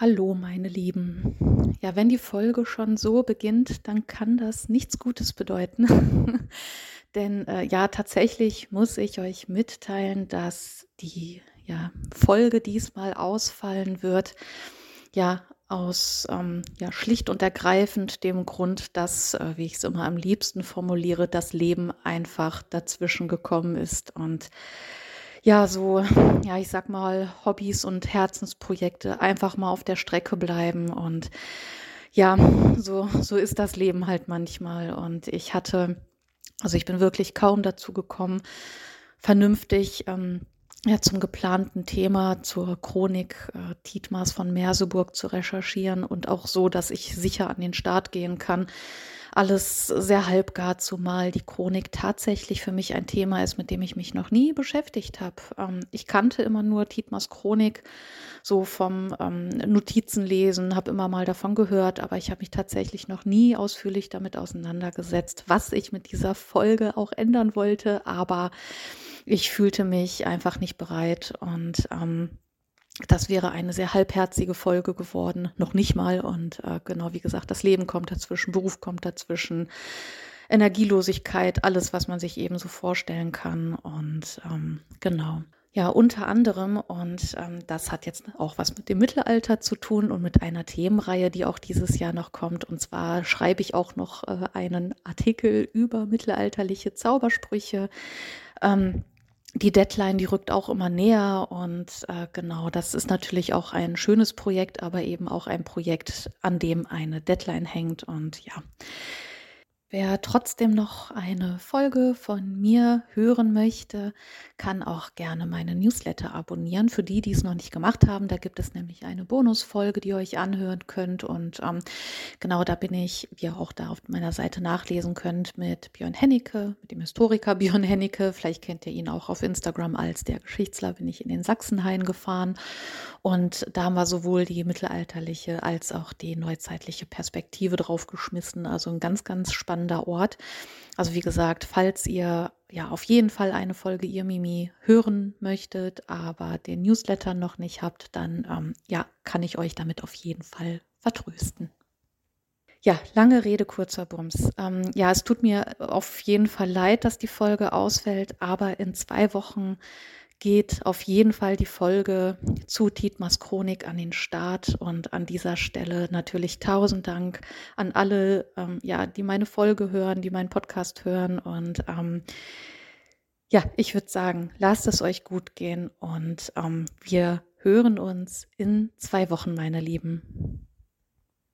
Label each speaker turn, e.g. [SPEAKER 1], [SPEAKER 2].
[SPEAKER 1] Hallo, meine Lieben. Ja, wenn die Folge schon so beginnt, dann kann das nichts Gutes bedeuten. Denn äh, ja, tatsächlich muss ich euch mitteilen, dass die ja, Folge diesmal ausfallen wird. Ja, aus ähm, ja, schlicht und ergreifend dem Grund, dass, äh, wie ich es immer am liebsten formuliere, das Leben einfach dazwischen gekommen ist und ja, so, ja, ich sag mal, Hobbys und Herzensprojekte einfach mal auf der Strecke bleiben. Und ja, so, so ist das Leben halt manchmal. Und ich hatte, also ich bin wirklich kaum dazu gekommen, vernünftig ähm, ja, zum geplanten Thema zur Chronik äh, Tietmars von Merseburg zu recherchieren und auch so, dass ich sicher an den Start gehen kann alles sehr halbgar, zumal die Chronik tatsächlich für mich ein Thema ist, mit dem ich mich noch nie beschäftigt habe. Ähm, ich kannte immer nur Tietmars Chronik so vom ähm, Notizenlesen, habe immer mal davon gehört, aber ich habe mich tatsächlich noch nie ausführlich damit auseinandergesetzt, was ich mit dieser Folge auch ändern wollte, aber ich fühlte mich einfach nicht bereit und ähm, das wäre eine sehr halbherzige Folge geworden, noch nicht mal. Und äh, genau wie gesagt, das Leben kommt dazwischen, Beruf kommt dazwischen, Energielosigkeit, alles, was man sich eben so vorstellen kann. Und ähm, genau. Ja, unter anderem, und ähm, das hat jetzt auch was mit dem Mittelalter zu tun und mit einer Themenreihe, die auch dieses Jahr noch kommt. Und zwar schreibe ich auch noch äh, einen Artikel über mittelalterliche Zaubersprüche. Ähm, die Deadline, die rückt auch immer näher und äh, genau, das ist natürlich auch ein schönes Projekt, aber eben auch ein Projekt, an dem eine Deadline hängt und ja, Wer trotzdem noch eine Folge von mir hören möchte, kann auch gerne meine Newsletter abonnieren. Für die, die es noch nicht gemacht haben, da gibt es nämlich eine Bonusfolge, die ihr euch anhören könnt. Und ähm, genau da bin ich, wie ihr auch da auf meiner Seite nachlesen könnt, mit Björn Hennecke, mit dem Historiker Björn Hennecke. Vielleicht kennt ihr ihn auch auf Instagram als der Geschichtsler, bin ich in den Sachsenhain gefahren. Und da haben wir sowohl die mittelalterliche als auch die neuzeitliche Perspektive draufgeschmissen. Also ein ganz, ganz spannender Ort. Also wie gesagt, falls ihr ja auf jeden Fall eine Folge Ihr Mimi hören möchtet, aber den Newsletter noch nicht habt, dann ähm, ja, kann ich euch damit auf jeden Fall vertrösten. Ja, lange Rede, kurzer Bums. Ähm, ja, es tut mir auf jeden Fall leid, dass die Folge ausfällt, aber in zwei Wochen geht auf jeden Fall die Folge zu Tietmars Chronik an den Start und an dieser Stelle natürlich tausend Dank an alle, ähm, ja, die meine Folge hören, die meinen Podcast hören und ähm, ja, ich würde sagen, lasst es euch gut gehen und ähm, wir hören uns in zwei Wochen, meine Lieben.